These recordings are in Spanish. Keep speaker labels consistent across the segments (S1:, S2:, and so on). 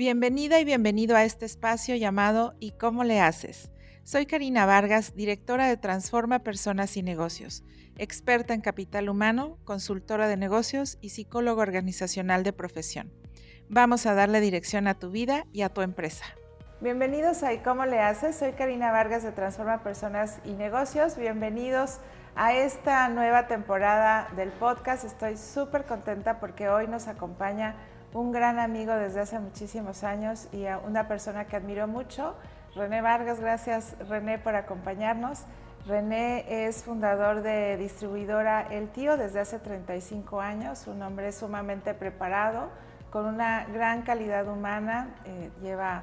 S1: Bienvenida y bienvenido a este espacio llamado ¿Y cómo le haces? Soy Karina Vargas, directora de Transforma Personas y Negocios, experta en capital humano, consultora de negocios y psicólogo organizacional de profesión. Vamos a darle dirección a tu vida y a tu empresa. Bienvenidos a ¿Y cómo le haces? Soy Karina Vargas de Transforma Personas y Negocios. Bienvenidos a esta nueva temporada del podcast. Estoy súper contenta porque hoy nos acompaña un gran amigo desde hace muchísimos años y una persona que admiro mucho, René Vargas. Gracias René por acompañarnos. René es fundador de distribuidora El Tío desde hace 35 años, un hombre sumamente preparado, con una gran calidad humana, eh, lleva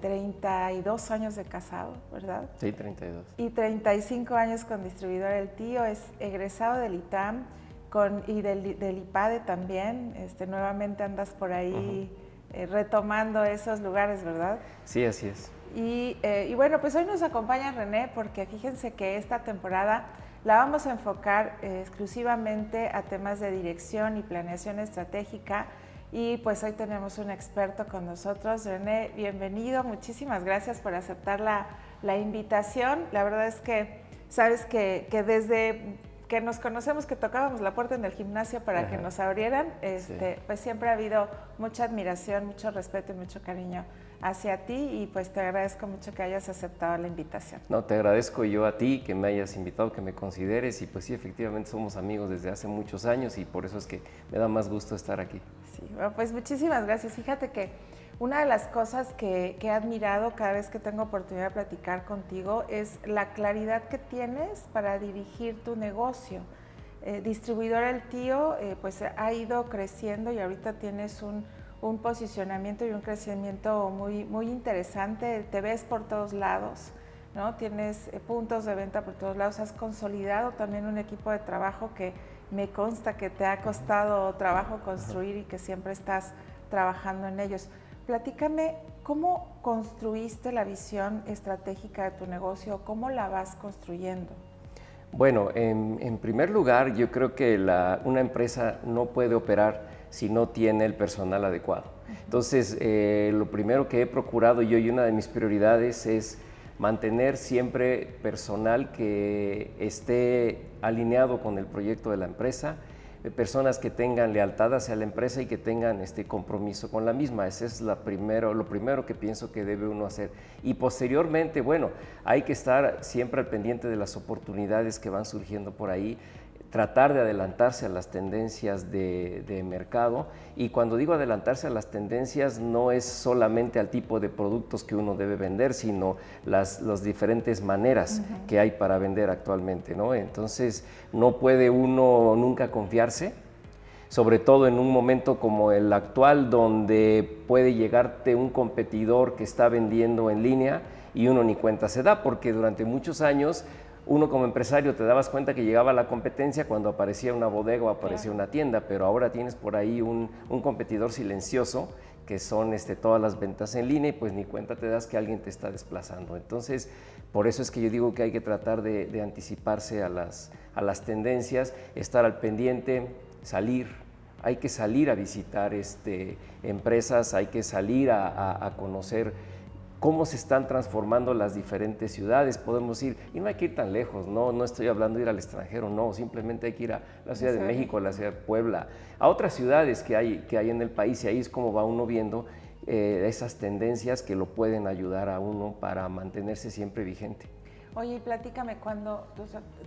S1: 32 eh, años de casado, ¿verdad?
S2: Sí, 32.
S1: Y 35 años con distribuidora El Tío, es egresado del ITAM con, y del, del IPADE también, este, nuevamente andas por ahí eh, retomando esos lugares, ¿verdad?
S2: Sí, así es.
S1: Y, eh, y, bueno, pues hoy nos acompaña René porque fíjense que esta temporada la vamos a enfocar eh, exclusivamente a temas de dirección y planeación estratégica. Y pues hoy tenemos un experto con nosotros. René, bienvenido. Muchísimas gracias por aceptar la, la invitación. La verdad es que sabes que, que desde que nos conocemos, que tocábamos la puerta en el gimnasio para que nos abrieran, este, pues siempre ha habido mucha admiración, mucho respeto y mucho cariño hacia ti y pues te agradezco mucho que hayas aceptado la invitación.
S2: No, te agradezco yo a ti que me hayas invitado, que me consideres y pues sí, efectivamente somos amigos desde hace muchos años y por eso es que me da más gusto estar aquí.
S1: Sí, pues muchísimas gracias. Fíjate que una de las cosas que, he admirado cada vez que tengo oportunidad de platicar contigo es la claridad que tienes para dirigir tu negocio. Eh, distribuidor El Tío eh, pues ha ido creciendo y ahorita tienes un, posicionamiento y un crecimiento muy, muy interesante. Te ves por todos lados, ¿no? tienes eh, puntos de venta por todos lados. Has consolidado también un equipo de trabajo que me consta que te ha costado trabajo construir y que siempre estás trabajando en ellos. Platícame cómo construiste la visión estratégica de tu negocio, cómo la vas construyendo.
S2: Bueno, en, primer lugar, yo creo que una empresa no puede operar si no tiene el personal adecuado. Entonces, eh, lo primero que he procurado yo y una de mis prioridades es mantener siempre personal que esté alineado con el proyecto de la empresa, personas que tengan lealtad hacia la empresa y que tengan este compromiso con la misma. Ese es primero, lo primero que pienso que debe uno hacer. Y posteriormente, bueno, hay que estar siempre al pendiente de las oportunidades que van surgiendo por ahí tratar de adelantarse a las tendencias de, mercado y cuando digo adelantarse a las tendencias no es solamente al tipo de productos que uno debe vender, sino las, diferentes maneras que hay para vender actualmente. ¿no? Entonces no puede uno nunca confiarse, sobre todo en un momento como el actual donde puede llegarte un competidor que está vendiendo en línea y uno ni cuenta se da, porque durante muchos años uno como empresario te dabas cuenta que llegaba la competencia cuando aparecía una bodega o aparecía una tienda, pero ahora tienes por ahí un, competidor silencioso que son este, todas las ventas en línea y pues ni cuenta te das que alguien te está desplazando. Entonces, por eso es que yo digo que hay que tratar de, anticiparse a las, a las tendencias, estar al pendiente, salir, hay que salir a visitar este, empresas, hay que salir a, a conocer cómo se están transformando las diferentes ciudades. Podemos ir, y no hay que ir tan lejos, no, no estoy hablando de ir al extranjero, no, simplemente hay que ir a la Ciudad de México, a la Ciudad de Puebla, a otras ciudades que hay, que hay en el país, y ahí es como va uno viendo eh, esas tendencias que lo pueden ayudar a uno para mantenerse siempre vigente.
S1: Oye, platícame, cuando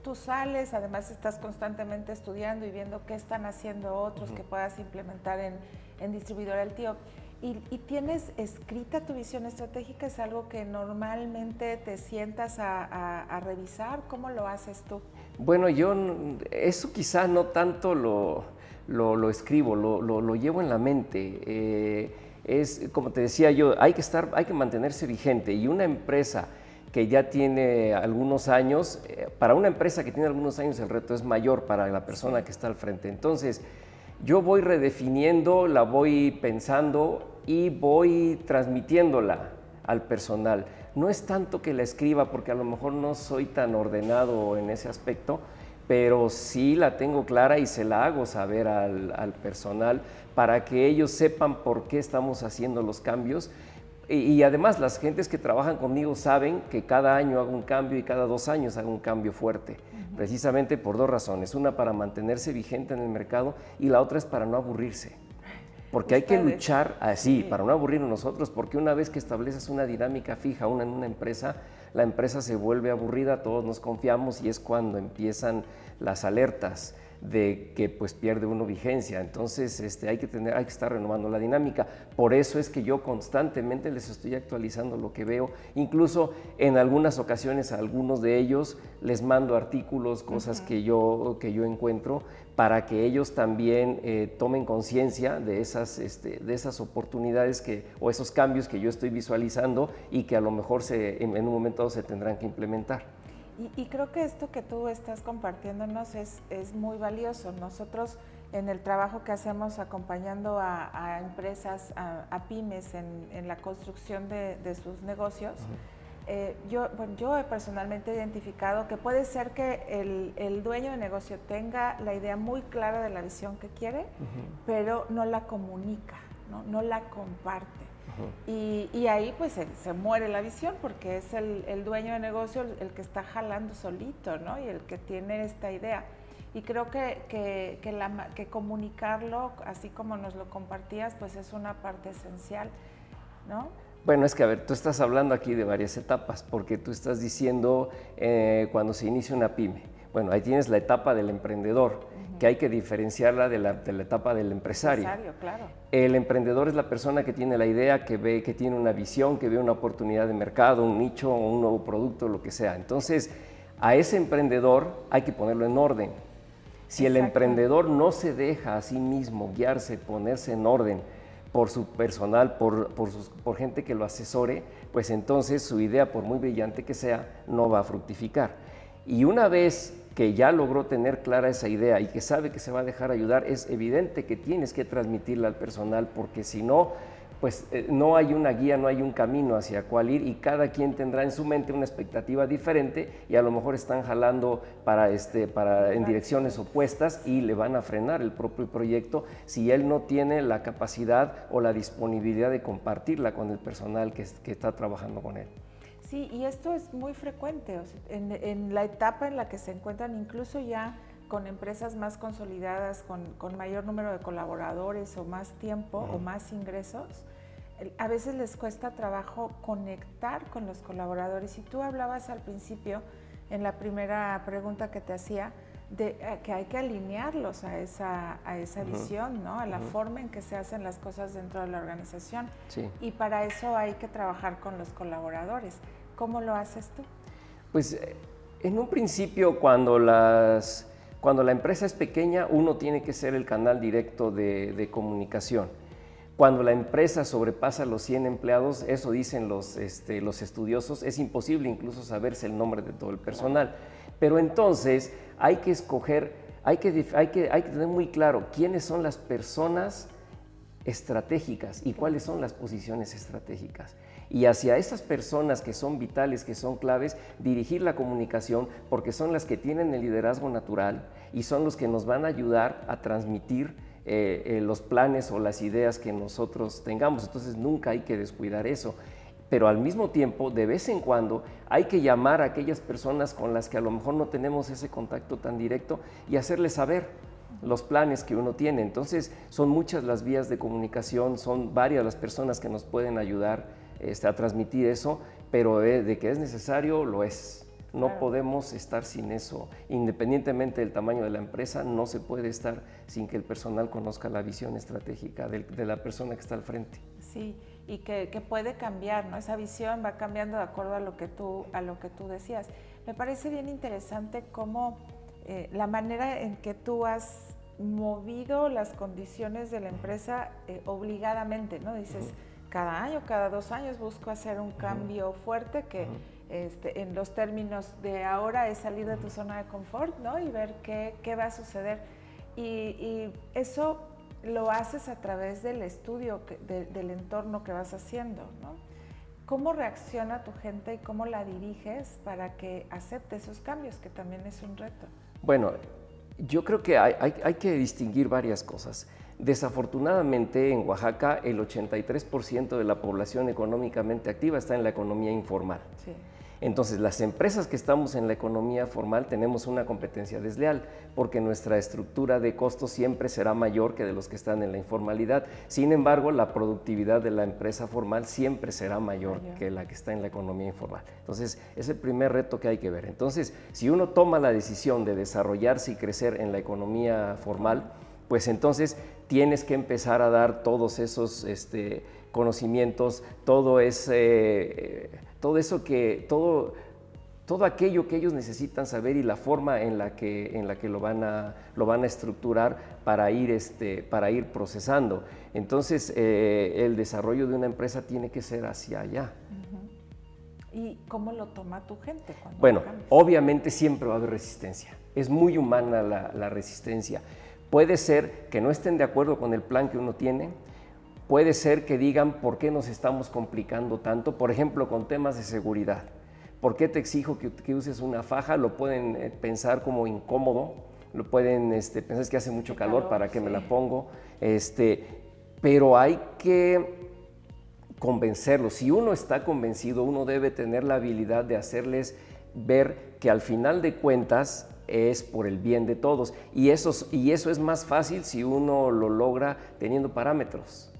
S1: tú, sales, además estás constantemente estudiando y viendo qué están haciendo otros que puedas implementar en, en Distribuidor El Tío. Y, tienes escrita tu visión estratégica, es algo que normalmente te sientas a, revisar, ¿cómo lo haces tú?
S2: Bueno, yo eso quizá no tanto lo, lo, escribo, lo, lo, llevo en la mente. Eh, es, como te decía yo, hay que, estar, hay que mantenerse vigente y una empresa que ya tiene algunos años, eh, para una empresa que tiene algunos años el reto es mayor para la persona que está al frente. Entonces, yo voy redefiniendo, la voy pensando y voy transmitiéndola al personal. No es tanto que la escriba, porque a lo mejor no soy tan ordenado en ese aspecto, pero sí la tengo clara y se la hago saber al, personal para que ellos sepan por qué estamos haciendo los cambios. Y, además las gentes que trabajan conmigo saben que cada año hago un cambio y cada dos años hago un cambio fuerte, precisamente por dos razones. Una para mantenerse vigente en el mercado y la otra es para no aburrirse. Porque hay que luchar así, para no aburrirnos nosotros, porque una vez que estableces una dinámica fija una en una empresa, la empresa se vuelve aburrida, todos nos confiamos y es cuando empiezan las alertas de que pues pierde uno vigencia. Entonces este, hay, que tener, hay que estar renovando la dinámica. Por eso es que yo constantemente les estoy actualizando lo que veo. Incluso en algunas ocasiones a algunos de ellos les mando artículos, cosas que, yo, que yo encuentro para que ellos también eh, tomen conciencia de, esas, este, de esas oportunidades que, o esos cambios que yo estoy visualizando y que a lo mejor se, en, un momento se tendrán que implementar.
S1: Y, creo que esto que tú estás compartiéndonos es, es muy valioso. Nosotros en el trabajo que hacemos acompañando a, empresas, a, pymes en, la construcción de, sus negocios, eh, yo, bueno, yo he personalmente identificado que puede ser que el, el, dueño de negocio tenga la idea muy clara de la visión que quiere, pero no la comunica, no, no la comparte. Y, y, ahí pues se, muere la visión porque es el, el, dueño de negocio el, que está jalando solito, ¿no? Y el que tiene esta idea. Y creo que, que, que, la, que comunicarlo, así como nos lo compartías, pues es una parte esencial, ¿no?
S2: Bueno, es que a ver, tú estás hablando aquí de varias etapas, porque tú estás diciendo eh, cuando se inicia una pyme. Bueno, ahí tienes la etapa del emprendedor, que hay que diferenciarla de la, etapa del empresario. empresario claro. El emprendedor es la persona que tiene la idea, que ve, que tiene una visión, que ve una oportunidad de mercado, un nicho, un nuevo producto, lo que sea. Entonces, a ese emprendedor hay que ponerlo en orden. Si el emprendedor no se deja a sí mismo guiarse, ponerse en orden, por su personal, por, por, gente que lo asesore, pues entonces su idea, por muy brillante que sea, no va a fructificar. Y una vez que ya logró tener clara esa idea y que sabe que se va a dejar ayudar, es evidente que tienes que transmitirla al personal, porque si no, pues eh, no hay una guía, no hay un camino hacia cuál ir y cada quien tendrá en su mente una expectativa diferente y a lo mejor están jalando para este, para, en direcciones opuestas y le van a frenar el propio proyecto si él no tiene la capacidad o la disponibilidad de compartirla con el personal que, que está trabajando con él.
S1: Sí, y esto es muy frecuente en, en, la etapa en la que se encuentran incluso ya con empresas más consolidadas, con, con mayor número de colaboradores o más tiempo o más ingresos, a veces les cuesta trabajo conectar con los colaboradores. Y tú hablabas al principio, en la primera pregunta que te hacía, de eh, que hay que alinearlos a esa, a esa visión, ¿no? a la forma en que se hacen las cosas dentro de la organización. Y para eso hay que trabajar con los colaboradores. ¿Cómo lo haces tú?
S2: Pues eh, en un principio, cuando, las, cuando la empresa es pequeña, uno tiene que ser el canal directo de, comunicación cuando la empresa sobrepasa los 100 empleados, eso dicen los, este, los estudiosos, es imposible incluso saberse el nombre de todo el personal. Pero entonces hay que escoger, hay que, hay que, hay que tener muy claro quiénes son las personas estratégicas y cuáles son las posiciones estratégicas. Y hacia esas personas que son vitales, que son claves, dirigir la comunicación porque son las que tienen el liderazgo natural y son los que nos van a ayudar a transmitir eh, eh, los planes o las ideas que nosotros tengamos. Entonces nunca hay que descuidar eso. Pero al mismo tiempo, de vez en cuando, hay que llamar a aquellas personas con las que a lo mejor no tenemos ese contacto tan directo y hacerles saber los planes que uno tiene. Entonces, son muchas las vías de comunicación, son varias las personas que nos pueden ayudar este, a transmitir eso, pero de que es necesario, lo es. No podemos estar sin eso. Independientemente del tamaño de la empresa, no se puede estar sin que el personal conozca la visión estratégica de, la persona que está al frente.
S1: Sí, y que, puede cambiar, ¿no? Esa visión va cambiando de acuerdo a lo que tú, a lo que tú decías. Me parece bien interesante cómo eh, la manera en que tú has movido las condiciones de la empresa eh, obligadamente, ¿no? Dices, cada año, cada dos años busco hacer un cambio fuerte que... Este, en los términos de ahora es salir de tu zona de confort, ¿no? Y ver qué, qué va a suceder. Y, eso lo haces a través del estudio, del entorno que vas haciendo, ¿no? ¿Cómo reacciona tu gente y cómo la diriges para que acepte esos cambios, que también es un reto?
S2: Bueno, yo creo que hay, que distinguir varias cosas. Desafortunadamente en Oaxaca el 83% de la población económicamente activa está en la economía informal. Entonces, las empresas que estamos en la economía formal tenemos una competencia desleal, porque nuestra estructura de costos siempre será mayor que de los que están en la informalidad. Sin embargo, la productividad de la empresa formal siempre será mayor, que la que está en la economía informal. Entonces, es el primer reto que hay que ver. Entonces, si uno toma la decisión de desarrollarse y crecer en la economía formal, pues entonces tienes que empezar a dar todos esos este, conocimientos, todo ese... Todo eso que, todo, todo aquello que ellos necesitan saber y la forma en la que, en la que lo, van a, lo van a estructurar para ir, este, para ir procesando. Entonces, eh, el desarrollo de una empresa tiene que ser hacia allá.
S1: ¿Y cómo lo toma tu gente?
S2: bueno, obviamente siempre va a haber resistencia. Es muy humana la, la resistencia. Puede ser que no estén de acuerdo con el plan que uno tiene, Puede ser que digan por qué nos estamos complicando tanto, por ejemplo, con temas de seguridad. ¿Por qué te exijo que, uses una faja? Lo pueden eh, pensar como incómodo, lo pueden este, pensar que hace mucho calor, para que me la pongo. Este, pero hay que convencerlo. Si uno está convencido, uno debe tener la habilidad de hacerles ver que al final de cuentas es por el bien de todos. Y eso, y eso es más fácil si uno lo logra teniendo parámetros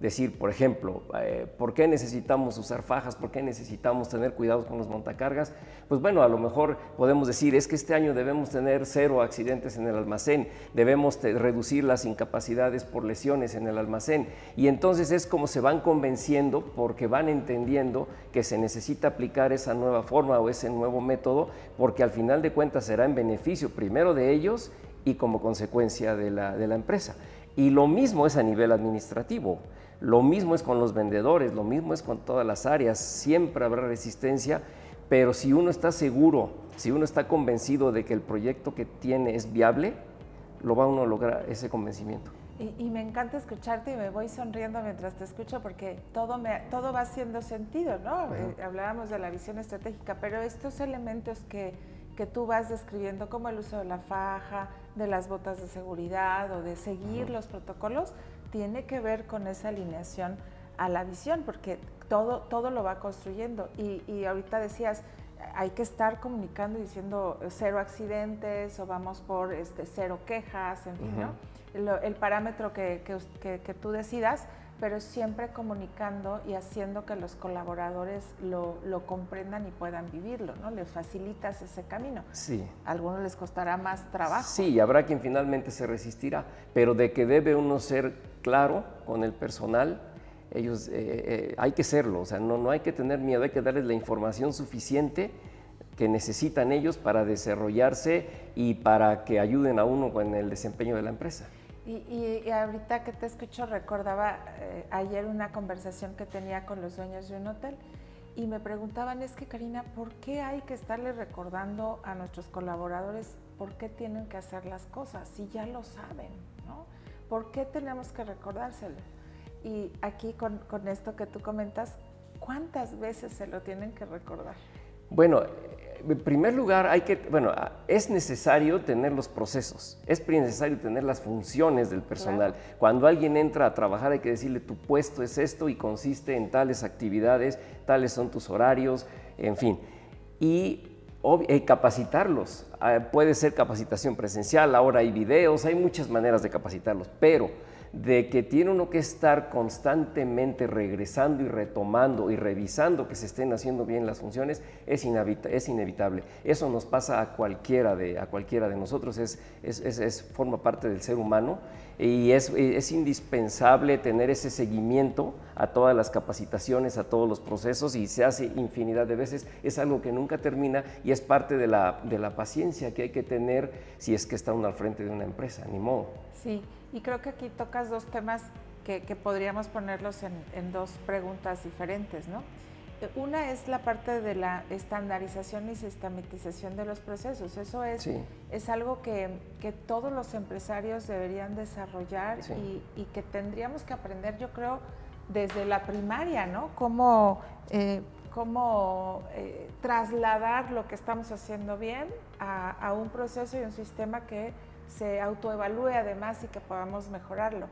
S2: decir, por ejemplo, eh, ¿por qué necesitamos usar fajas? ¿Por qué necesitamos tener cuidado con los montacargas? Pues bueno, a lo mejor podemos decir, es que este año debemos tener cero accidentes en el almacén, debemos reducir las incapacidades por lesiones en el almacén. Y entonces es como se van convenciendo porque van entendiendo que se necesita aplicar esa nueva forma o ese nuevo método, porque al final de cuentas será en beneficio primero de ellos y como consecuencia de la, de la empresa. Y lo mismo es a nivel administrativo. Lo mismo es con los vendedores, lo mismo es con todas las áreas, siempre habrá resistencia, pero si uno está seguro, si uno está convencido de que el proyecto que tiene es viable, lo va uno a lograr ese convencimiento.
S1: Y, me encanta escucharte y me voy sonriendo mientras te escucho porque todo, me, todo va haciendo sentido, ¿no? Eh, hablábamos de la visión estratégica, pero estos elementos que, que tú vas describiendo, como el uso de la faja, de las botas de seguridad o de seguir los protocolos, tiene que ver con esa alineación a la visión, porque todo, todo lo va construyendo. Y, ahorita decías, hay que estar comunicando diciendo cero accidentes o vamos por este, cero quejas, en fin, ¿no? el, parámetro que, que, tú decidas, pero siempre comunicando y haciendo que los colaboradores lo, lo, comprendan y puedan vivirlo, ¿no? Les facilitas ese camino.
S2: Sí.
S1: A algunos les costará más trabajo.
S2: Sí, habrá quien finalmente se resistirá, pero de que debe uno ser claro con el personal, ellos, eh, eh, hay que serlo, o sea, no, no hay que tener miedo, hay que darles la información suficiente que necesitan ellos para desarrollarse y para que ayuden a uno con el desempeño de la empresa.
S1: Y, ahorita que te escucho, recordaba eh, ayer una conversación que tenía con los dueños de un hotel y me preguntaban, es que Karina, ¿por qué hay que estarle recordando a nuestros colaboradores por qué tienen que hacer las cosas si ya lo saben? ¿no? ¿Por qué tenemos que recordárselo? Y aquí con, con esto que tú comentas, ¿cuántas veces se lo tienen que recordar?
S2: Bueno, en primer lugar, hay que, bueno, es necesario tener los procesos, es necesario tener las funciones del personal. Cuando alguien entra a trabajar hay que decirle tu puesto es esto y consiste en tales actividades, tales son tus horarios, en fin. Y eh, capacitarlos. Ah, puede ser capacitación presencial, ahora hay videos, hay muchas maneras de capacitarlos, pero de que tiene uno que estar constantemente regresando y retomando y revisando que se estén haciendo bien las funciones es, es inevitable. Eso nos pasa a cualquiera de, a cualquiera de nosotros, es, es, forma parte del ser humano y es, indispensable tener ese seguimiento a todas las capacitaciones, a todos los procesos y se hace infinidad de veces. Es algo que nunca termina y es parte de la, de la paciencia que hay que tener si es que está uno al frente de una empresa, ni modo.
S1: Sí. Y creo que aquí tocas dos temas que, podríamos ponerlos en, dos preguntas diferentes, ¿no? Eh, una es la parte de la estandarización y sistematización de los procesos. Eso es, es algo que, todos los empresarios deberían desarrollar y, que tendríamos que aprender, yo creo, desde la primaria, ¿no? Cómo, eh, cómo eh, trasladar lo que estamos haciendo bien a, un proceso y un sistema que se autoevalúe además y que podamos mejorarlo.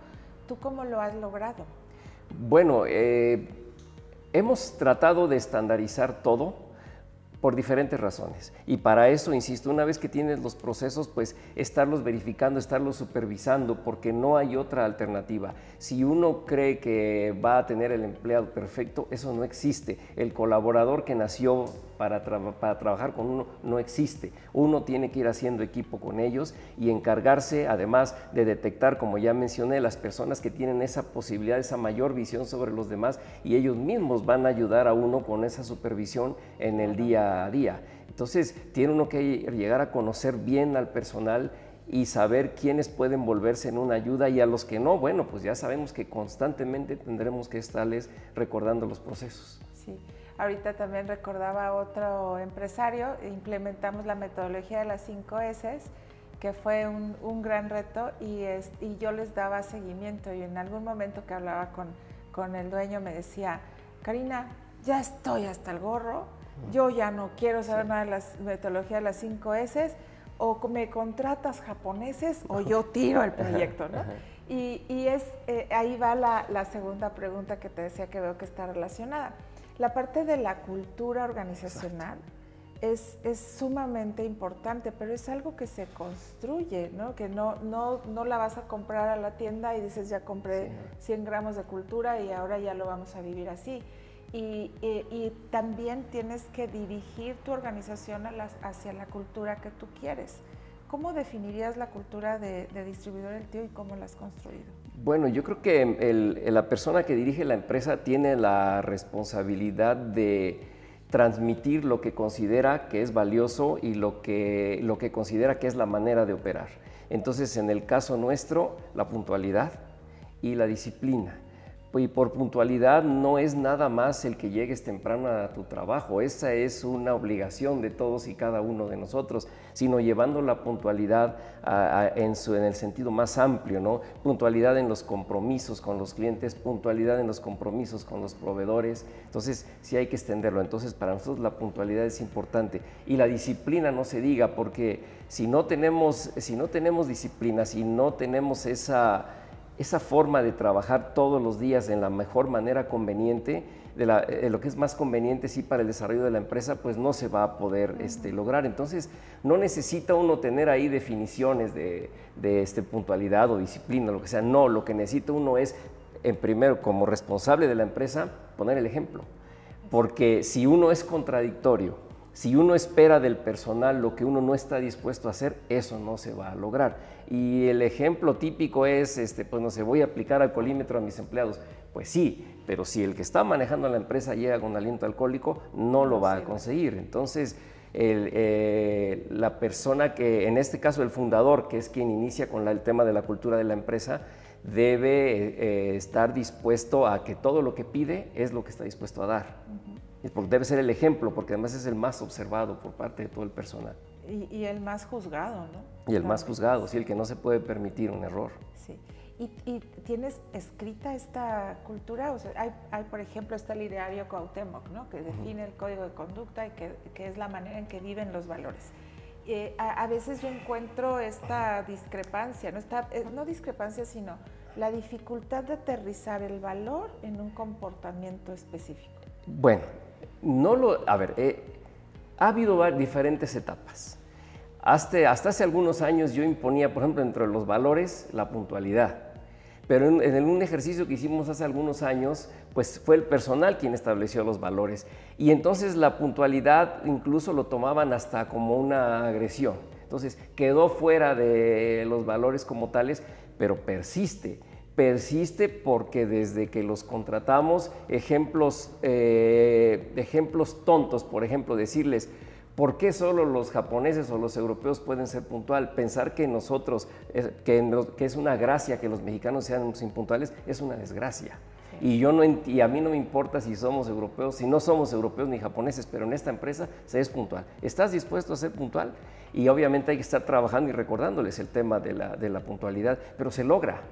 S1: ¿Tú cómo lo has logrado?
S2: Bueno, eh, hemos tratado de estandarizar todo por diferentes razones. Y para eso, insisto, una vez que tienes los procesos, pues estarlos verificando, estarlos supervisando, porque no hay otra alternativa. Si uno cree que va a tener el empleado perfecto, eso no existe. El colaborador que nació para, para trabajar con uno no existe. Uno tiene que ir haciendo equipo con ellos y encargarse, además, de detectar, como ya mencioné, las personas que tienen esa posibilidad, esa mayor visión sobre los demás y ellos mismos van a ayudar a uno con esa supervisión en el día a día. Entonces, tiene uno que llegar a conocer bien al personal y saber quiénes pueden volverse en una ayuda y a los que no, bueno, pues ya sabemos que constantemente tendremos que estarles recordando los procesos.
S1: Sí. Ahorita también recordaba a otro empresario, implementamos la metodología de las 5 S, que fue un, gran reto y, y, yo les daba seguimiento y en algún momento que hablaba con, con el dueño me decía, Karina, ya estoy hasta el gorro, yo ya no quiero saber nada de la metodología de las 5 S, o me contratas japoneses o yo tiro el proyecto, ¿no? Y, es, eh, ahí va la, segunda pregunta que te decía que veo que está relacionada. La parte de la cultura organizacional es, es, sumamente importante, pero es algo que se construye, ¿no? Que no, no, no la vas a comprar a la tienda y dices, ya compré 100 gramos de cultura y ahora ya lo vamos a vivir así y, también tienes que dirigir tu organización hacia la cultura que tú quieres. ¿Cómo definirías la cultura de, distribuidor del tío y cómo la has construido?
S2: Bueno, yo creo que la persona que dirige la empresa tiene la responsabilidad de transmitir lo que considera que es valioso y lo que, lo que considera que es la manera de operar. Entonces, en el caso nuestro, la puntualidad y la disciplina y por puntualidad no es nada más el que llegues temprano a tu trabajo, esa es una obligación de todos y cada uno de nosotros, sino llevando la puntualidad en, en, el sentido más amplio, ¿no? Puntualidad en los compromisos con los clientes, puntualidad en los compromisos con los proveedores, entonces sí hay que extenderlo, entonces para nosotros la puntualidad es importante. Y la disciplina no se diga, porque si no tenemos, si no tenemos disciplina, si no tenemos esa esa forma de trabajar todos los días en la mejor manera conveniente, de, eh, lo que es más conveniente sí para el desarrollo de la empresa, pues no se va a poder este, lograr. Entonces, no necesita uno tener ahí definiciones de, este, puntualidad o disciplina, lo que sea. No, lo que necesita uno es, en primero, como responsable de la empresa, poner el ejemplo. Porque si uno es contradictorio, si uno espera del personal lo que uno no está dispuesto a hacer, eso no se va a lograr. Y el ejemplo típico es, este, pues no sé, voy a aplicar alcoholímetro a mis empleados. Pues sí, pero si el que está manejando la empresa llega con aliento alcohólico, no lo va a conseguir. Entonces, eh, la persona que, en este caso el fundador, que es quien inicia con el tema de la cultura de la empresa, debe eh, estar dispuesto a que todo lo que pide es lo que está dispuesto a dar porque debe ser el ejemplo, porque además es el más observado por parte de todo el personal.
S1: Y, el más juzgado, ¿no?
S2: Y el más juzgado, sí, el que no se puede permitir un error.
S1: Sí. ¿Y, tienes escrita esta cultura? O sea, hay, hay, por ejemplo, está el ideario Cuauhtémoc, ¿no? Que define el código de conducta y que, que, es la manera en que viven los valores. Eh, a, veces yo encuentro esta discrepancia, no, está, eh, no discrepancia, sino la dificultad de aterrizar el valor en un comportamiento específico.
S2: Bueno, no lo, a ver, eh, ha habido diferentes etapas. Hasta, hace algunos años yo imponía, por ejemplo, entre los valores, la puntualidad. Pero en, un ejercicio que hicimos hace algunos años, pues fue el personal quien estableció los valores. Y entonces la puntualidad incluso lo tomaban hasta como una agresión. Entonces quedó fuera de los valores como tales, pero persiste persiste porque desde que los contratamos, ejemplos, eh, ejemplos tontos, por ejemplo, decirles, ¿por qué solo los japoneses o los europeos pueden ser puntual? Pensar que nosotros, que, que, es una gracia que los mexicanos sean impuntuales, es una desgracia. Y, yo no, y a mí no me importa si somos europeos, si no somos europeos ni japoneses, pero en esta empresa se es puntual. ¿Estás dispuesto a ser puntual? Y obviamente hay que estar trabajando y recordándoles el tema de la, de la puntualidad, pero se logra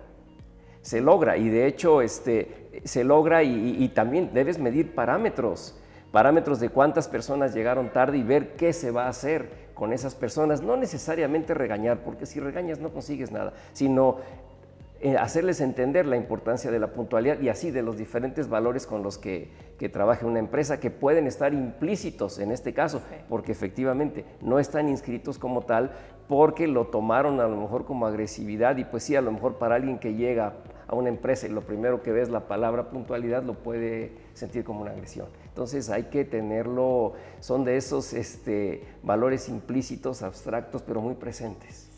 S2: se logra. Y de hecho este, se logra y, también debes medir parámetros, parámetros de cuántas personas llegaron tarde y ver qué se va a hacer, con esas personas, no necesariamente regañar, porque si regañas no consigues nada, sino eh, hacerles entender la importancia de la puntualidad y así de los diferentes valores con los que, que trabaja una empresa que pueden estar implícitos en este caso, porque efectivamente no están inscritos como tal porque lo tomaron a lo mejor como agresividad y pues sí, a lo mejor para alguien que llega a una empresa y lo primero que ve es la palabra puntualidad lo puede sentir como una agresión. Entonces hay que tenerlo, son de esos este, valores implícitos, abstractos, pero muy presentes.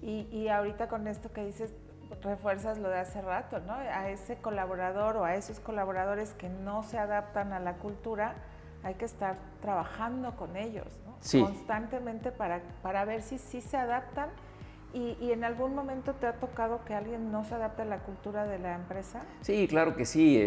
S1: Y, y ahorita con esto que dices, refuerzas lo de hace rato, ¿no? A ese colaborador o a esos colaboradores que no se adaptan a la cultura, hay que estar trabajando con ellos, ¿no? Constantemente para, para ver si sí se adaptan. Y, en algún momento te ha tocado que alguien no se adapte a la cultura de la empresa?
S2: Sí, claro que sí.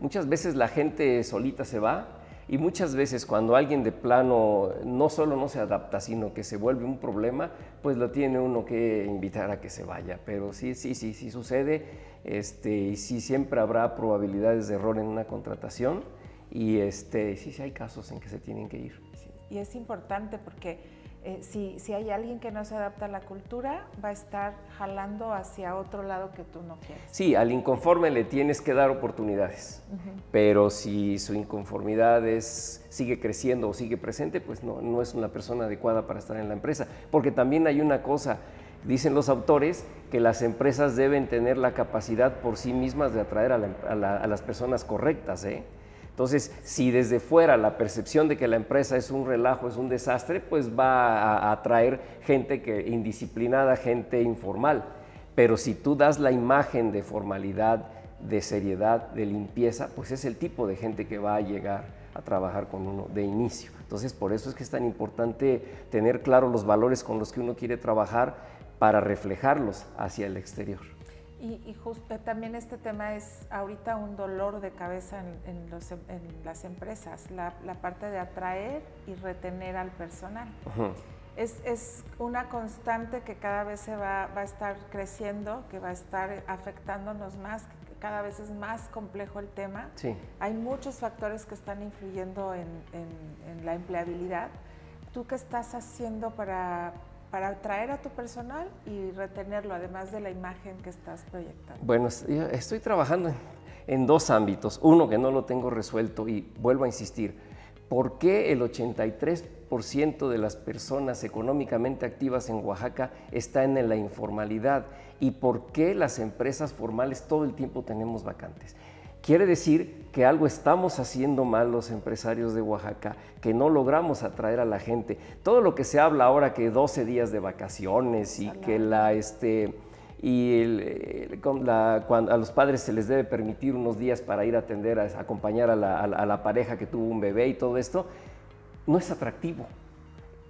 S2: muchas veces la gente solita se va y muchas veces cuando alguien de plano no solo no se adapta, sino que se vuelve un problema, pues lo tiene uno que invitar a que se vaya. Pero sí, sí, sí, sí sucede. Este, y sí siempre habrá probabilidades de error en una contratación. Y este, sí, sí hay casos en que se tienen que ir.
S1: Y es importante porque eh, si, si, hay alguien que no se adapta a la cultura, va a estar jalando hacia otro lado que tú no quieres.
S2: Sí, al inconforme le tienes que dar oportunidades, pero si su inconformidad sigue creciendo o sigue presente, pues no, no es una persona adecuada para estar en la empresa. Porque también hay una cosa, dicen los autores, que las empresas deben tener la capacidad por sí mismas de atraer a, a las personas correctas. ¿eh? Entonces, si desde fuera la percepción de que la empresa es un relajo, es un desastre, pues va a atraer gente que, indisciplinada, gente informal. Pero si tú das la imagen de formalidad, de seriedad, de limpieza, pues es el tipo de gente que va a llegar a trabajar con uno de inicio. Entonces, por eso es que es tan importante tener claro los valores con los que uno quiere trabajar para reflejarlos hacia el exterior.
S1: Y, justo también este tema es ahorita un dolor de cabeza en, las empresas, la, parte de atraer y retener al personal. es, una constante que cada vez se va, a estar creciendo, que va a estar afectándonos más, que cada vez es más complejo el tema. Hay muchos factores que están influyendo en, en la empleabilidad. ¿Tú qué estás haciendo para para atraer a tu personal y retenerlo, además de la imagen que estás proyectando?
S2: Bueno, estoy trabajando en, dos ámbitos. Uno que no lo tengo resuelto y vuelvo a insistir. ¿Por qué el 83% de las personas económicamente activas en Oaxaca están en la informalidad? ¿Y por qué las empresas formales todo el tiempo tenemos vacantes? Quiere decir que algo estamos haciendo mal los empresarios de Oaxaca, que no logramos atraer a la gente. Todo lo que se habla ahora que 12 días de vacaciones y que la este y a los padres se les debe permitir unos días para ir a atender, a, acompañar a la pareja que tuvo un bebé y todo esto, no es atractivo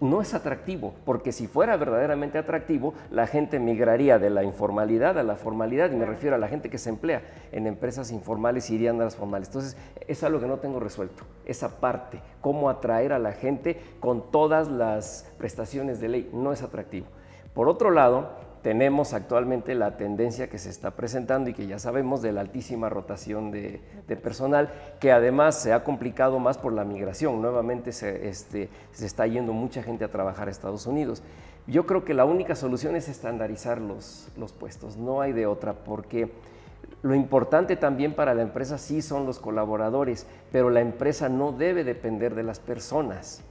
S2: no es atractivo, porque si fuera verdaderamente atractivo, la gente migraría de la informalidad a la formalidad, y me refiero a la gente que se emplea en empresas informales y irían a las formales. Entonces, es algo que no tengo resuelto, esa parte, cómo atraer a la gente con todas las prestaciones de ley, no es atractivo. Por otro lado, tenemos actualmente la tendencia que se está presentando y que ya sabemos de la altísima rotación de, personal, que además se ha complicado más por la migración. Nuevamente se, este, se está yendo mucha gente a trabajar a Estados Unidos. Yo creo que la única solución es estandarizar los, los puestos, no hay de otra, porque lo importante también para la empresa sí son los colaboradores, pero la empresa no debe depender de las personas.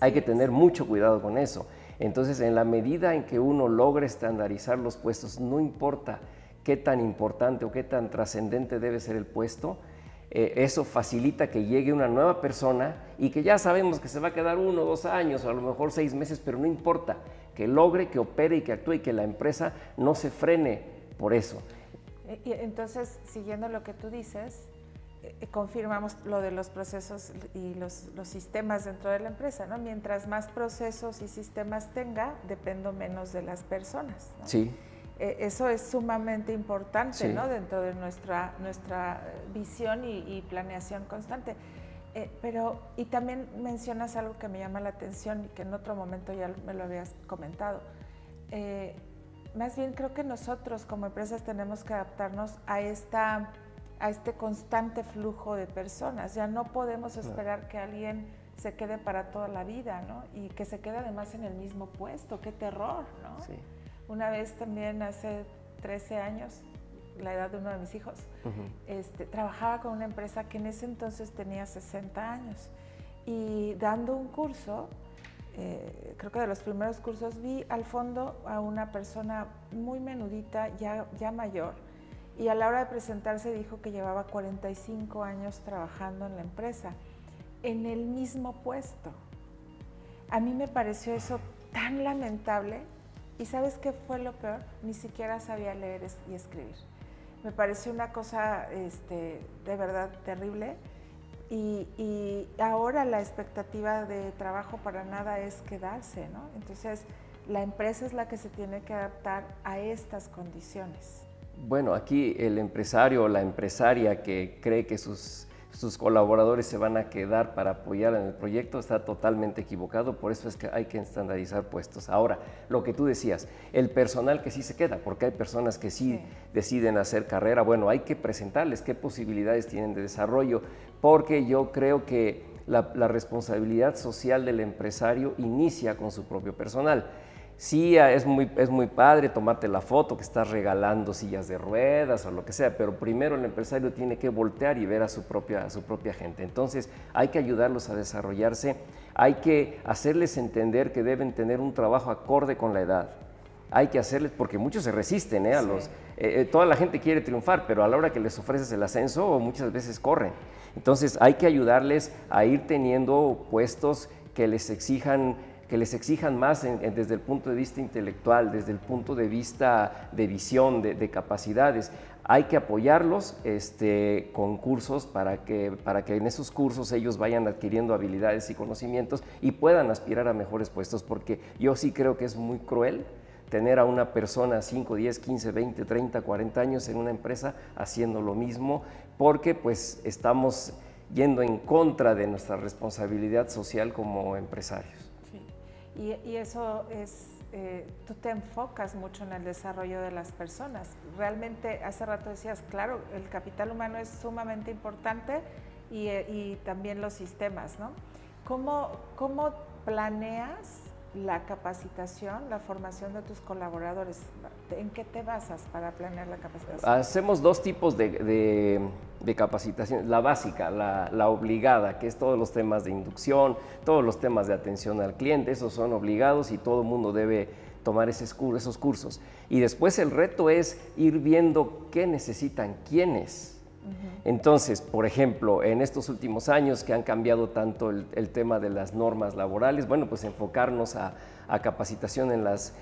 S2: Hay que tener mucho cuidado con eso. Entonces, en la medida en que uno logre estandarizar los puestos, no importa qué tan importante o qué tan trascendente debe ser el puesto, eh, eso facilita que llegue una nueva persona y que ya sabemos que se va a quedar uno, dos años o a lo mejor seis meses, pero no importa, que logre, que opere y que actúe y que la empresa no se frene por eso.
S1: Entonces, siguiendo lo que tú dices, confirmamos lo de los procesos y los, sistemas dentro de la empresa, ¿no? Mientras más procesos y sistemas tenga, dependo menos de las personas.
S2: Sí.
S1: Eh, eso es sumamente importante, ¿no? Dentro de nuestra, nuestra visión y, planeación constante. Eh, pero, y también mencionas algo que me llama la atención y que en otro momento ya me lo habías comentado. más bien creo que nosotros como empresas tenemos que adaptarnos a esta a este constante flujo de personas. Ya no podemos esperar que alguien se quede para toda la vida, ¿no? Y que se quede además en el mismo puesto, qué terror, ¿no? Sí. Una vez también hace 13 años, la edad de uno de mis hijos, este, trabajaba con una empresa que en ese entonces tenía 60 años y dando un curso, eh, creo que de los primeros cursos, vi al fondo a una persona muy menudita, ya, ya mayor, y a la hora de presentarse dijo que llevaba 45 años trabajando en la empresa, en el mismo puesto. A mí me pareció eso tan lamentable y sabes qué fue lo peor? Ni siquiera sabía leer y escribir. Me pareció una cosa este, de verdad terrible y, ahora la expectativa de trabajo para nada es quedarse, ¿no? Entonces, la empresa es la que se tiene que adaptar a estas condiciones.
S2: Bueno, aquí el empresario o la empresaria que cree que sus sus colaboradores se van a quedar para apoyar en el proyecto, está totalmente equivocado, por eso es que hay que estandarizar puestos. Ahora, lo que tú decías, el personal que sí se queda, porque hay personas que sí, deciden hacer carrera, bueno, hay que presentarles qué posibilidades tienen de desarrollo, porque yo creo que la, la responsabilidad social del empresario inicia con su propio personal. Sí, ah, es muy, es muy padre tomarte la foto que estás regalando sillas de ruedas o lo que sea, pero primero el empresario tiene que voltear y ver a su propia, a su propia gente. Entonces hay que ayudarlos a desarrollarse, hay que hacerles entender que deben tener un trabajo acorde con la edad. Hay que hacerles, porque muchos se resisten, ¿eh? A los, eh, eh, toda la gente quiere triunfar, pero a la hora que les ofreces el ascenso muchas veces corren. Entonces hay que ayudarles a ir teniendo puestos que les exijan que les exijan más desde el punto de vista intelectual, desde el punto de vista de visión, de, capacidades. Hay que apoyarlos este, con cursos para que, para que en esos cursos ellos vayan adquiriendo habilidades y conocimientos y puedan aspirar a mejores puestos, porque yo sí creo que es muy cruel tener a una persona 5, 10, 15, 20, 30, 40 años en una empresa haciendo lo mismo, porque pues estamos yendo en contra de nuestra responsabilidad social como empresarios.
S1: Y, eso es, eh, tú te enfocas mucho en el desarrollo de las personas. Realmente, hace rato decías, claro, el capital humano es sumamente importante y, eh, y también los sistemas, ¿no? ¿Cómo, ¿Cómo planeas la capacitación, la formación de tus colaboradores? ¿En qué te basas para planear la capacitación?
S2: Hacemos dos tipos de, capacitación. La básica, la, obligada, que es todos los temas de inducción, todos los temas de atención al cliente, esos son obligados y todo el mundo debe tomar esos cursos. Y después el reto es ir viendo qué necesitan, quiénes entonces, por ejemplo, en estos últimos años que han cambiado tanto el, tema de las normas laborales, bueno, pues enfocarnos a, capacitación en las,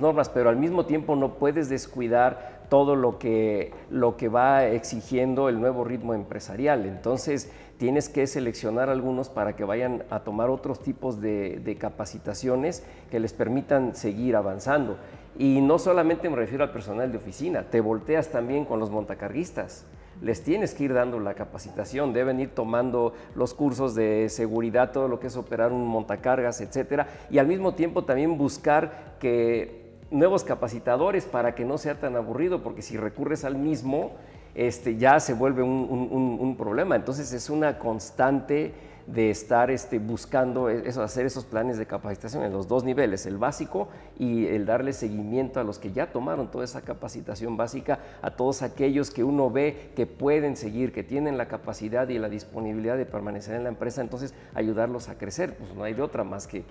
S2: normas, pero al mismo tiempo no puedes descuidar todo lo que, lo que va exigiendo el nuevo ritmo empresarial. Entonces, tienes que seleccionar algunos para que vayan a tomar otros tipos de, de capacitaciones que les permitan seguir avanzando. Y no solamente me refiero al personal de oficina, te volteas también con los montacarguistas les tienes que ir dando la capacitación, deben ir tomando los cursos de seguridad, todo lo que es operar un montacargas, etcétera, y al mismo tiempo también buscar que nuevos capacitadores para que no sea tan aburrido, porque si recurres al mismo, este, ya se vuelve un problema. Entonces es una constante de estar este, buscando e-, eso, hacer esos planes de capacitación en los dos niveles, el básico y el darle seguimiento a los que ya tomaron toda esa capacitación básica, a todos aquellos que uno ve que pueden seguir, que tienen la capacidad y la disponibilidad de permanecer en la empresa, entonces ayudarlos a crecer. Pues no hay de otra más que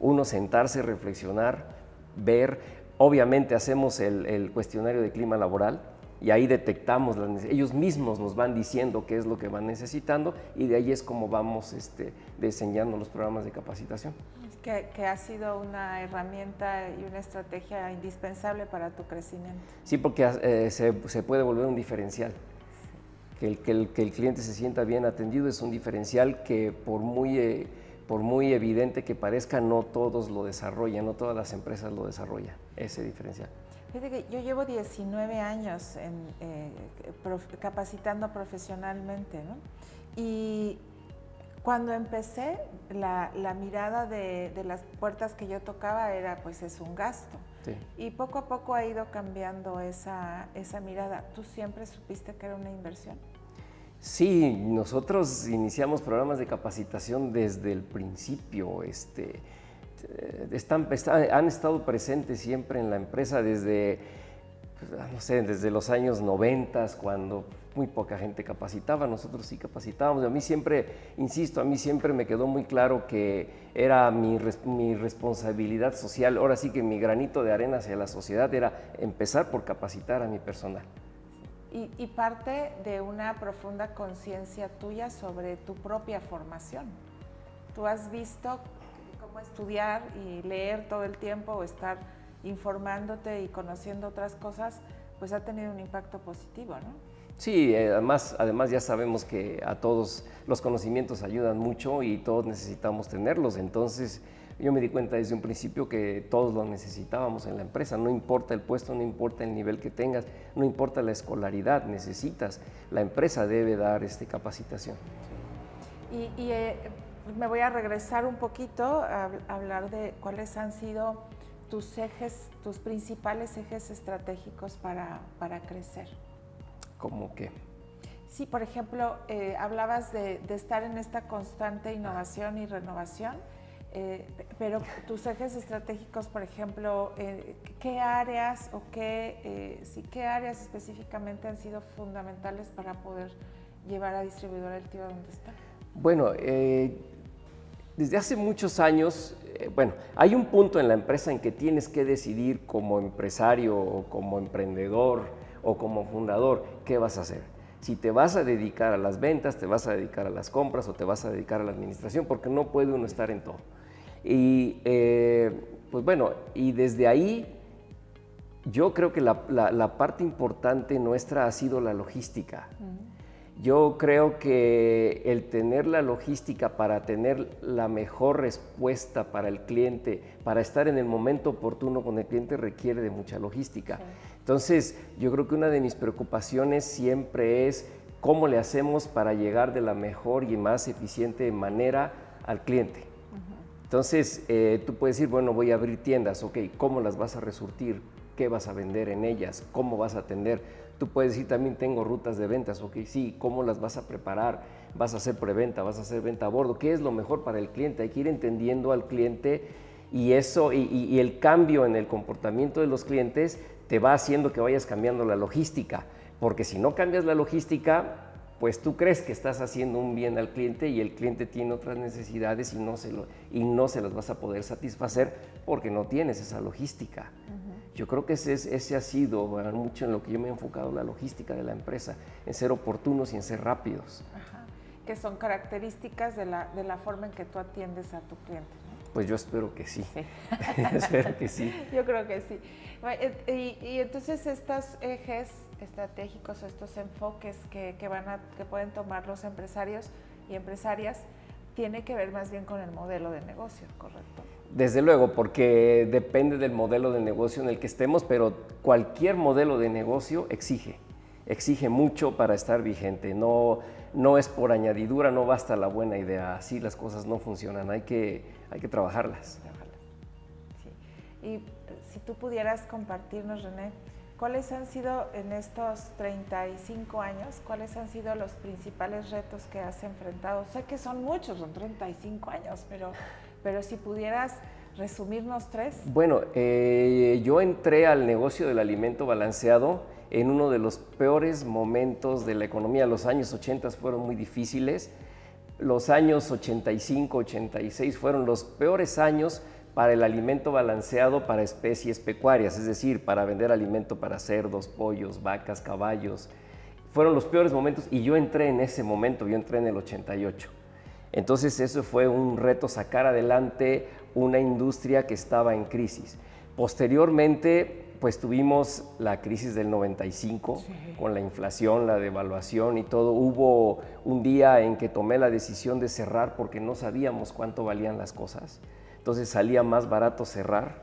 S2: uno sentarse, reflexionar, ver. Obviamente hacemos el, el cuestionario de clima laboral, y ahí detectamos, las, ellos mismos nos van diciendo qué es lo que van necesitando y de ahí es como vamos este, diseñando los programas de capacitación.
S1: Que, que, ha sido una herramienta y una estrategia indispensable para tu crecimiento.
S2: Sí, porque eh, se, se, puede volver un diferencial. Que el, que, el, que el, cliente se sienta bien atendido es un diferencial que por muy, eh, por muy evidente que parezca, no todos lo desarrollan, no todas las empresas lo desarrollan, ese diferencial.
S1: Fíjate que yo llevo 19 años eh, capacitando profesionalmente, ¿no? Y cuando empecé, la, mirada de, las puertas que yo tocaba era, pues es un gasto. Y poco a poco ha ido cambiando esa, esa mirada. ¿Tú siempre supiste que era una inversión?
S2: Sí, nosotros iniciamos programas de capacitación desde el principio. Este, eh, están, han estado presentes siempre en la empresa desde, pues, no sé, desde los años 90, cuando muy poca gente capacitaba, nosotros sí capacitábamos. A mí siempre, insisto, a mí siempre me quedó muy claro que era mi, mi, responsabilidad social, ahora sí que mi granito de arena hacia la sociedad era empezar por capacitar a mi personal.
S1: Y, y parte de una profunda conciencia tuya sobre tu propia formación. Tú has visto estudiar y leer todo el tiempo o estar informándote y conociendo otras cosas, pues ha tenido un impacto positivo, ¿no?
S2: Sí, además, además ya sabemos que a todos los conocimientos ayudan mucho y todos necesitamos tenerlos. Entonces, yo me di cuenta desde un principio que todos lo necesitábamos en la empresa. No importa el puesto, no importa el nivel que tengas, no importa la escolaridad, necesitas. La empresa debe dar este, capacitación.
S1: Y, eh, me voy a regresar un poquito a, hablar de cuáles han sido tus ejes, tus principales ejes estratégicos para, para crecer.
S2: ¿Cómo qué?
S1: Sí, por ejemplo, eh, hablabas de, estar en esta constante innovación y renovación, eh, pero tus ejes estratégicos, por ejemplo, eh, ¿qué áreas o qué, sí, qué áreas específicamente han sido fundamentales para poder llevar a distribuidor el tío donde está?
S2: Bueno, desde hace muchos años, bueno, hay un punto en la empresa en que tienes que decidir como empresario o como emprendedor, o como fundador, ¿qué vas a hacer? Si te vas a dedicar a las ventas, te vas a dedicar a las compras o te vas a dedicar a la administración, porque no puede uno estar en todo. Y eh, pues bueno, y desde ahí yo creo que la, parte importante nuestra ha sido la logística. Yo creo que el tener la logística para tener la mejor respuesta para el cliente, para estar en el momento oportuno con el cliente, requiere de mucha logística. Entonces, yo creo que una de mis preocupaciones siempre es cómo le hacemos para llegar de la mejor y más eficiente manera al cliente. Entonces, eh, tú puedes decir, bueno, voy a abrir tiendas, ok, ¿cómo las vas a resurtir? ¿Qué vas a vender en ellas? ¿Cómo vas a atender? Tú puedes decir, también tengo rutas de ventas, ok, sí, ¿cómo las vas a preparar? ¿Vas a hacer preventa? ¿Vas a hacer venta a bordo? ¿Qué es lo mejor para el cliente? Hay que ir entendiendo al cliente y eso, y el cambio en el comportamiento de los clientes te va haciendo que vayas cambiando la logística, porque si no cambias la logística, pues tú crees que estás haciendo un bien al cliente y el cliente tiene otras necesidades y no se, lo, y no se las vas a poder satisfacer porque no tienes esa logística. Yo creo que ese, ese, ha sido mucho en lo que yo me he enfocado, la logística de la empresa, en ser oportunos y en ser rápidos.
S1: Que son características de la, de la forma en que tú atiendes a tu cliente.
S2: Pues yo espero que sí. espero que sí.
S1: Yo creo que sí. Y, entonces estos ejes estratégicos o estos enfoques que, van a, que pueden tomar los empresarios y empresarias tiene que ver más bien con el modelo de negocio, ¿correcto?
S2: Desde luego, porque depende del modelo de negocio en el que estemos, pero cualquier modelo de negocio exige, exige mucho para estar vigente. No, no es por añadidura, no basta la buena idea, así las cosas no funcionan, hay que, hay que trabajarlas.
S1: Sí. Y si tú pudieras compartirnos, René, ¿cuáles han sido en estos 35 años, cuáles han sido los principales retos que has enfrentado? Sé que son muchos, son 35 años, pero, pero si pudieras resumirnos tres.
S2: Bueno, eh, yo entré al negocio del alimento balanceado en uno de los peores momentos de la economía. Los años 80 fueron muy difíciles. Los años 85, 86 fueron los peores años para el alimento balanceado para especies pecuarias, es decir, para vender alimento para cerdos, pollos, vacas, caballos. Fueron los peores momentos y yo entré en ese momento, yo entré en el 88. Entonces eso fue un reto sacar adelante una industria que estaba en crisis. Posteriormente, pues tuvimos la crisis del 95 con la inflación, la devaluación y todo. Hubo un día en que tomé la decisión de cerrar porque no sabíamos cuánto valían las cosas. Entonces salía más barato cerrar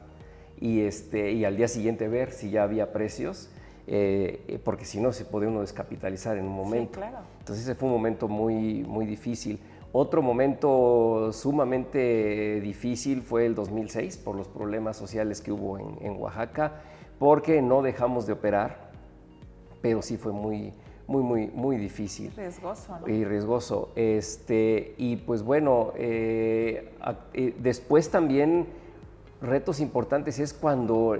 S2: y, este, y al día siguiente ver si ya había precios. Eh, porque si no se puede uno descapitalizar en un momento. Entonces ese fue un momento muy, muy difícil. Otro momento sumamente difícil fue el 2006 por los problemas sociales que hubo en, Oaxaca, porque no dejamos de operar, pero sí fue muy, muy, muy, muy difícil.
S1: Riesgoso, ¿no?
S2: Y riesgoso. Este, y pues bueno, eh, eh, después también retos importantes es cuando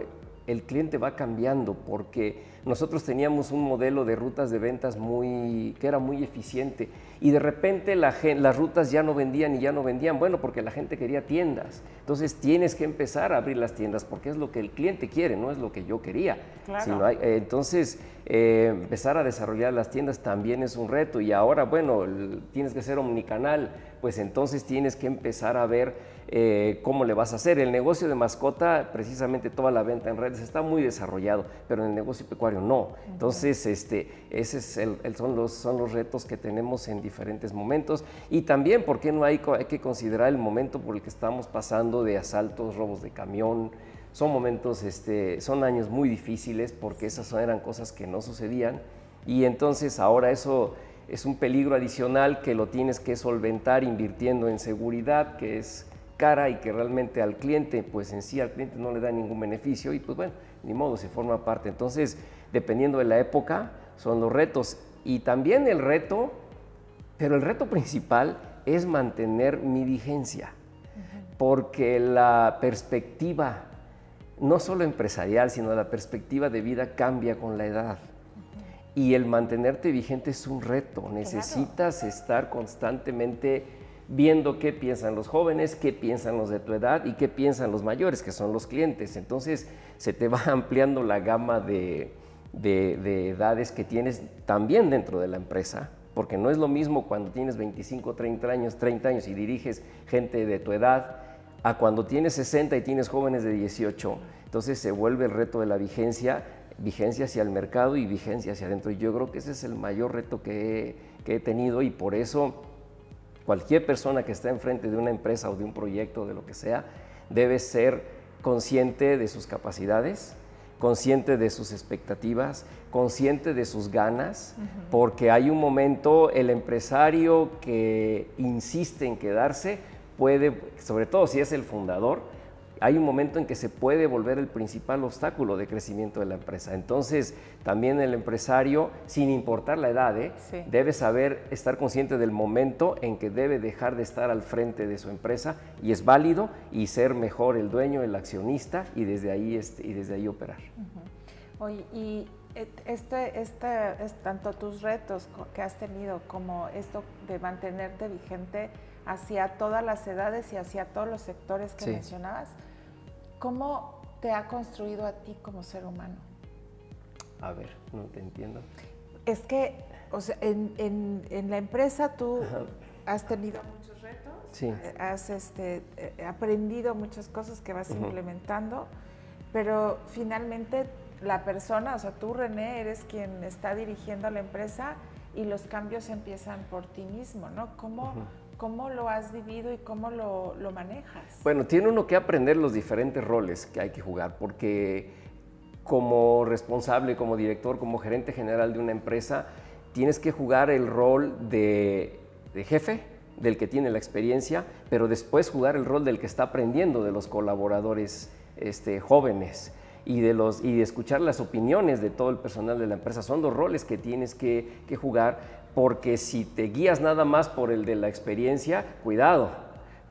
S2: el cliente va cambiando, porque nosotros teníamos un modelo de rutas de ventas muy, que era muy eficiente y de repente la, las rutas ya no vendían y ya no vendían, bueno, porque la gente quería tiendas. Entonces tienes que empezar a abrir las tiendas porque es lo que el cliente quiere, no es lo que yo quería.
S1: Claro.
S2: Eh, entonces, eh, empezar a desarrollar las tiendas también es un reto y ahora, bueno, tienes que ser omnicanal, pues entonces tienes que empezar a ver eh, cómo le vas a hacer. El negocio de mascota, precisamente toda la venta en redes está muy desarrollado, pero en el negocio pecuario no. Entonces, este, ese es el, son, los, son los retos que tenemos en diferentes momentos. Y también, ¿por qué no hay, hay que considerar el momento por el que estamos pasando de asaltos, robos de camión? Son momentos, este, son años muy difíciles porque esas eran cosas que no sucedían. Y entonces ahora eso es un peligro adicional que lo tienes que solventar invirtiendo en seguridad, que es cara y que realmente al cliente, pues en sí al cliente no le da ningún beneficio y pues bueno, ni modo, se forma parte. Entonces, dependiendo de la época, son los retos. Y también el reto, pero el reto principal es mantener mi vigencia, porque la perspectiva, no solo empresarial, sino la perspectiva de vida cambia con la edad. Y el mantenerte vigente es un reto, necesitas estar constantemente viendo qué piensan los jóvenes, qué piensan los de tu edad y qué piensan los mayores, que son los clientes. Entonces se te va ampliando la gama de, edades que tienes también dentro de la empresa, porque no es lo mismo cuando tienes 25, 30 años, 30 años y diriges gente de tu edad, a cuando tienes 60 y tienes jóvenes de 18. Entonces se vuelve el reto de la vigencia, vigencia hacia el mercado y vigencia hacia adentro. Y yo creo que ese es el mayor reto que que he tenido y por eso Cualquier persona que está enfrente de una empresa o de un proyecto, de lo que sea, debe ser consciente de sus capacidades, consciente de sus expectativas, consciente de sus ganas, porque hay un momento, el empresario que insiste en quedarse puede, sobre todo si es el fundador, hay un momento en que se puede volver el principal obstáculo de crecimiento de la empresa. Entonces, también el empresario, sin importar la edad, ¿eh? debe saber estar consciente del momento en que debe dejar de estar al frente de su empresa y es válido y ser mejor el dueño, el accionista y desde ahí, este, y desde ahí operar.
S1: Oye, y este, este, tanto tus retos que has tenido como esto de mantenerte vigente hacia todas las edades y hacia todos los sectores que mencionabas, ¿Cómo te ha construido a ti como ser humano?
S2: A ver, no te entiendo.
S1: Es que, o sea, en, la empresa tú has tenido muchos retos,
S2: sí.
S1: Has este, eh, aprendido muchas cosas que vas implementando, pero finalmente la persona, o sea, tú René, eres quien está dirigiendo la empresa y los cambios empiezan por ti mismo, ¿no? ¿Cómo, ¿Cómo lo has vivido y cómo lo, manejas?
S2: Bueno, tiene uno que aprender los diferentes roles que hay que jugar, porque como responsable, como director, como gerente general de una empresa, tienes que jugar el rol de, jefe, del que tiene la experiencia, pero después jugar el rol del que está aprendiendo de los colaboradores este, jóvenes y de, los, y de escuchar las opiniones de todo el personal de la empresa. Son dos roles que tienes que jugar porque si te guías nada más por el de la experiencia, cuidado,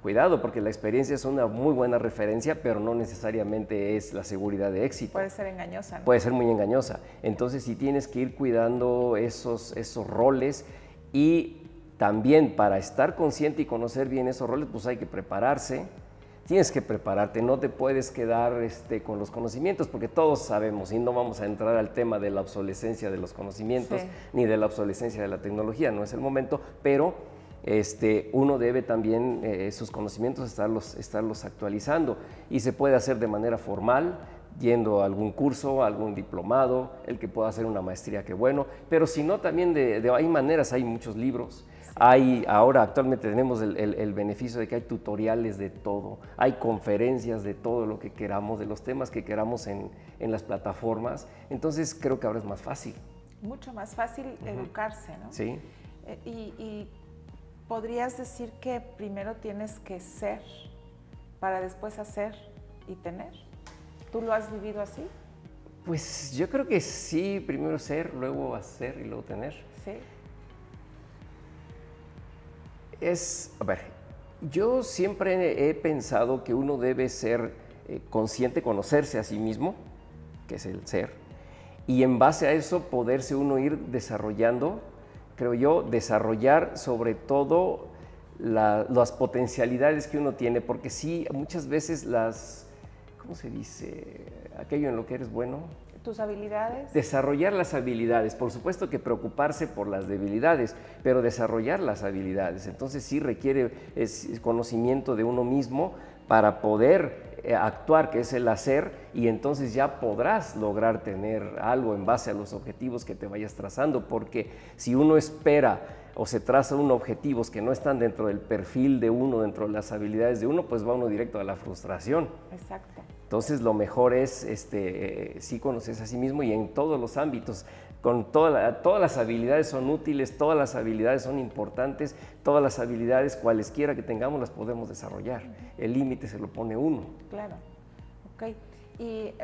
S2: cuidado, porque la experiencia es una muy buena referencia, pero no necesariamente es la seguridad de éxito.
S1: Puede ser engañosa.
S2: Puede ser muy engañosa. Entonces sí tienes que ir cuidando esos, esos roles y también para estar consciente y conocer bien esos roles, pues hay que prepararse, tienes que prepararte, no te puedes quedar este, con los conocimientos, porque todos sabemos, y no vamos a entrar al tema de la obsolescencia de los conocimientos, ni de la obsolescencia de la tecnología, no es el momento, pero este, uno debe también eh, sus conocimientos estarlos, estarlos actualizando, y se puede hacer de manera formal, yendo a algún curso, algún diplomado, el que pueda hacer una maestría, qué bueno, pero si no, también de, hay maneras, hay muchos libros, hay, ahora actualmente tenemos el, beneficio de que hay tutoriales de todo, hay conferencias de todo lo que queramos, de los temas que queramos en, las plataformas. Entonces creo que ahora es más fácil.
S1: Mucho más fácil educarse, ¿no?
S2: Sí.
S1: Eh, y, podrías decir que primero tienes que ser para después hacer y tener. ¿Tú lo has vivido así?
S2: Pues yo creo que sí, primero ser, luego hacer y luego tener.
S1: Sí.
S2: Es, a ver, yo siempre he pensado que uno debe ser eh, consciente, conocerse a sí mismo, que es el ser, y en base a eso poderse uno ir desarrollando, creo yo, desarrollar sobre todo las potencialidades que uno tiene, porque sí, muchas veces las, ¿cómo se dice? Aquello en lo que eres bueno.
S1: ¿Tus habilidades?
S2: Desarrollar las habilidades. Por supuesto que preocuparse por las debilidades, pero desarrollar las habilidades. Entonces sí requiere conocimiento de uno mismo para poder eh, actuar, que es el hacer, y entonces ya podrás lograr tener algo en base a los objetivos que te vayas trazando, porque si uno espera o se traza unos objetivos que no están dentro del perfil de uno, dentro de las habilidades de uno, pues va uno directo a la frustración.
S1: Exacto.
S2: Entonces lo mejor es este, sí conocerse a sí mismo y en todos los ámbitos. Con toda todas las habilidades son útiles, todas las habilidades son importantes, todas las habilidades, cualesquiera que tengamos, las podemos desarrollar. El límite se lo pone uno.
S1: Claro. Ok. Y eh,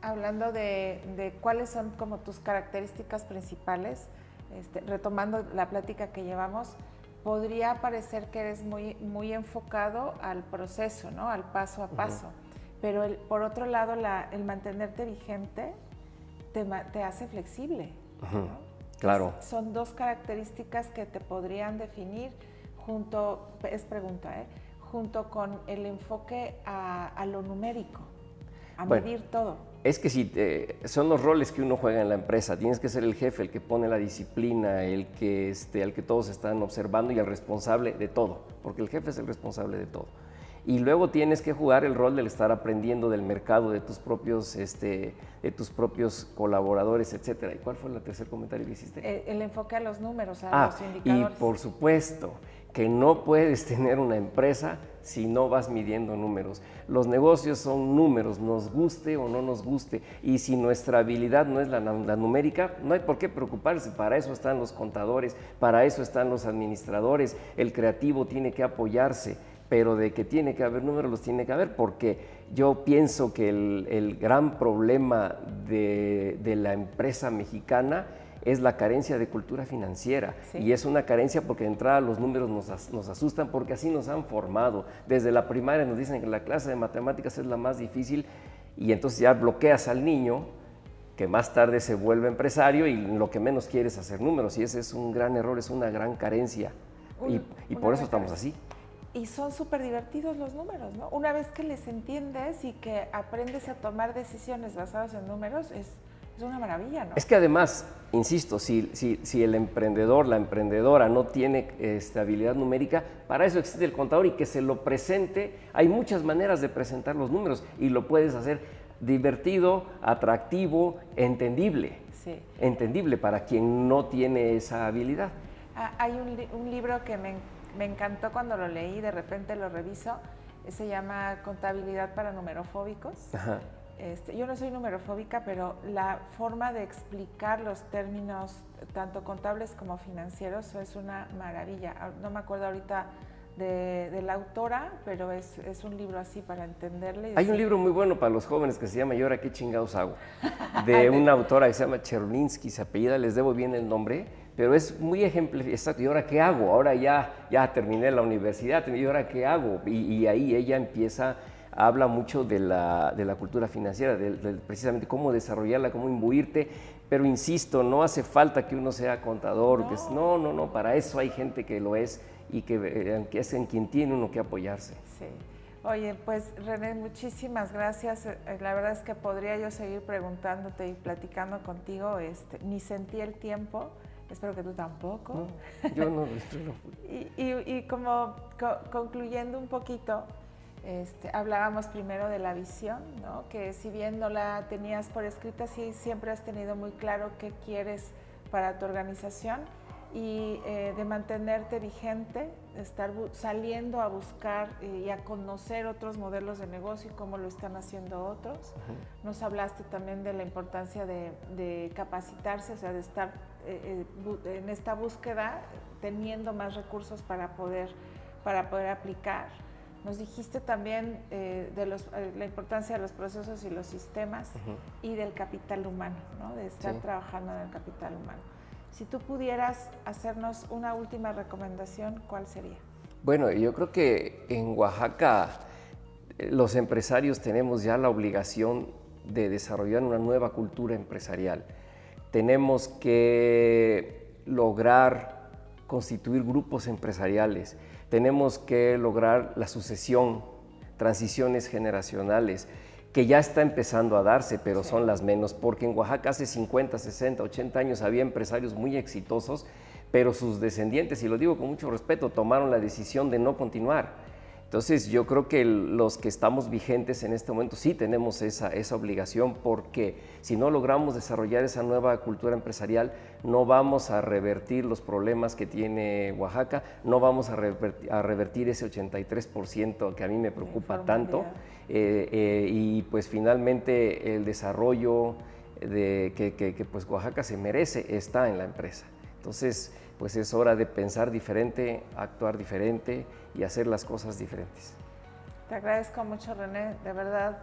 S1: hablando de, de, cuáles son como tus características principales, este, retomando la plática que llevamos, podría parecer que eres muy, muy enfocado al proceso, ¿no? Al paso a paso. Pero por otro lado, el mantenerte vigente te, hace flexible.
S2: Claro.
S1: son dos características que te podrían definir junto, es pregunta, ¿eh? junto con el enfoque a, lo numérico, a medir todo.
S2: Es que si son los roles que uno juega en la empresa, tienes que ser el jefe, el que pone la disciplina, el que, este, el que todos están observando y el responsable de todo, porque el jefe es el responsable de todo y luego tienes que jugar el rol del estar aprendiendo del mercado, de tus propios, este, de tus propios colaboradores, etcétera. ¿Y cuál fue el tercer comentario que hiciste?
S1: Eh, el, enfoque a los números, a
S2: ah,
S1: los indicadores.
S2: Y por supuesto que no puedes tener una empresa si no vas midiendo números. Los negocios son números, nos guste o no nos guste. Y si nuestra habilidad no es la, la, numérica, no hay por qué preocuparse. Para eso están los contadores, para eso están los administradores. El creativo tiene que apoyarse pero de que tiene que haber números, los tiene que haber, porque yo pienso que el, gran problema de, la empresa mexicana es la carencia de cultura financiera. Y es una carencia porque de entrada los números nos, nos, asustan porque así nos han formado. Desde la primaria nos dicen que la clase de matemáticas es la más difícil y entonces ya bloqueas al niño que más tarde se vuelve empresario y lo que menos quiere es hacer números. Y ese es un gran error, es una gran carencia. y, y por eso estamos así
S1: y son súper divertidos los números, ¿no? Una vez que les entiendes y que aprendes a tomar decisiones basadas en números, es, es una maravilla, ¿no?
S2: Es que además, insisto, si, si, si el emprendedor, la emprendedora no tiene estabilidad numérica, para eso existe el contador y que se lo presente. Hay muchas maneras de presentar los números y lo puedes hacer divertido, atractivo, entendible. Sí. Entendible para quien no tiene esa habilidad.
S1: Ah, hay un, un libro que me me encantó cuando lo leí, de repente lo reviso, se llama Contabilidad para numerofóbicos. Este, yo no soy numerofóbica, pero la forma de explicar los términos, tanto contables como financieros, es una maravilla. Ah, no me acuerdo ahorita de, la autora, pero es, un libro así para entenderle.
S2: Hay un libro muy bueno para los jóvenes que se llama ¿Y ahora qué chingados hago? De una autora que se llama Cherlinsky, se apellida, les debo bien el nombre pero es muy ejemplificado. ¿Y ahora qué hago? Ahora ya, ya terminé la universidad, ¿y ahora qué hago? Y, ahí ella empieza, habla mucho de la, de la cultura financiera, de, precisamente cómo desarrollarla, cómo imbuirte, pero insisto, no hace falta que uno sea contador, no. que es, no, no, no, para eso hay gente que lo es y que, eh, que es en quien tiene uno que apoyarse.
S1: Sí. Oye, pues René, muchísimas gracias. Eh, la verdad es que podría yo seguir preguntándote y platicando contigo, este, ni sentí el tiempo. Espero que tú tampoco.
S2: yo no,
S1: y, y, y, como concluyendo un poquito, este, hablábamos primero de la visión, ¿no? que si bien no la tenías por escrita, sí siempre has tenido muy claro qué quieres para tu organización y eh, de mantenerte vigente, estar saliendo a buscar y a conocer otros modelos de negocio y cómo lo están haciendo otros. Nos hablaste también de la importancia de, capacitarse, o sea, de estar eh, eh, en esta búsqueda teniendo más recursos para poder, para poder aplicar. Nos dijiste también eh, de los, eh, la importancia de los procesos y los sistemas y del capital humano, ¿no? de estar trabajando en el capital humano. Si tú pudieras hacernos una última recomendación, ¿cuál sería?
S2: Bueno, yo creo que en Oaxaca eh, los empresarios tenemos ya la obligación de desarrollar una nueva cultura empresarial. Tenemos que lograr constituir grupos empresariales tenemos que lograr la sucesión, transiciones generacionales, que ya está empezando a darse, pero son las menos, porque en Oaxaca hace 50, 60, 80 años había empresarios muy exitosos, pero sus descendientes, y lo digo con mucho respeto, tomaron la decisión de no continuar. Entonces yo creo que los que estamos vigentes en este momento sí tenemos esa, esa obligación porque si no logramos desarrollar esa nueva cultura empresarial, no vamos a revertir los problemas que tiene Oaxaca, no vamos a revertir, ese 83% que a mí me preocupa tanto eh, eh, y pues finalmente el desarrollo de, que, que pues Oaxaca se merece está en la empresa. Entonces, pues es hora de pensar diferente, actuar diferente y hacer las cosas diferentes.
S1: Te agradezco mucho, René, de verdad,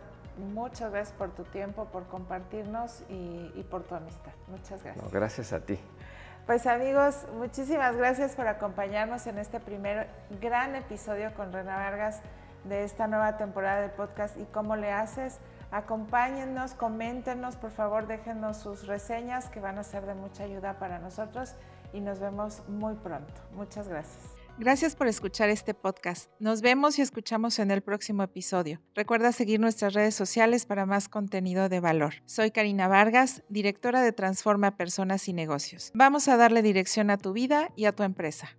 S1: muchas gracias por tu tiempo, por compartirnos y, por tu amistad. Muchas gracias.
S2: gracias a ti.
S1: Pues amigos, muchísimas gracias por acompañarnos en este primer gran episodio con René Vargas de esta nueva temporada de podcast y cómo le haces. Acompáñennos, coméntenos, por favor, déjenos sus reseñas que van a ser de mucha ayuda para nosotros y nos vemos muy pronto. Muchas gracias. Gracias por escuchar este podcast. Nos vemos y escuchamos en el próximo episodio. Recuerda seguir nuestras redes sociales para más contenido de valor. Soy Karina Vargas, directora de Transforma Personas y Negocios. Vamos a darle dirección a tu vida y a tu empresa.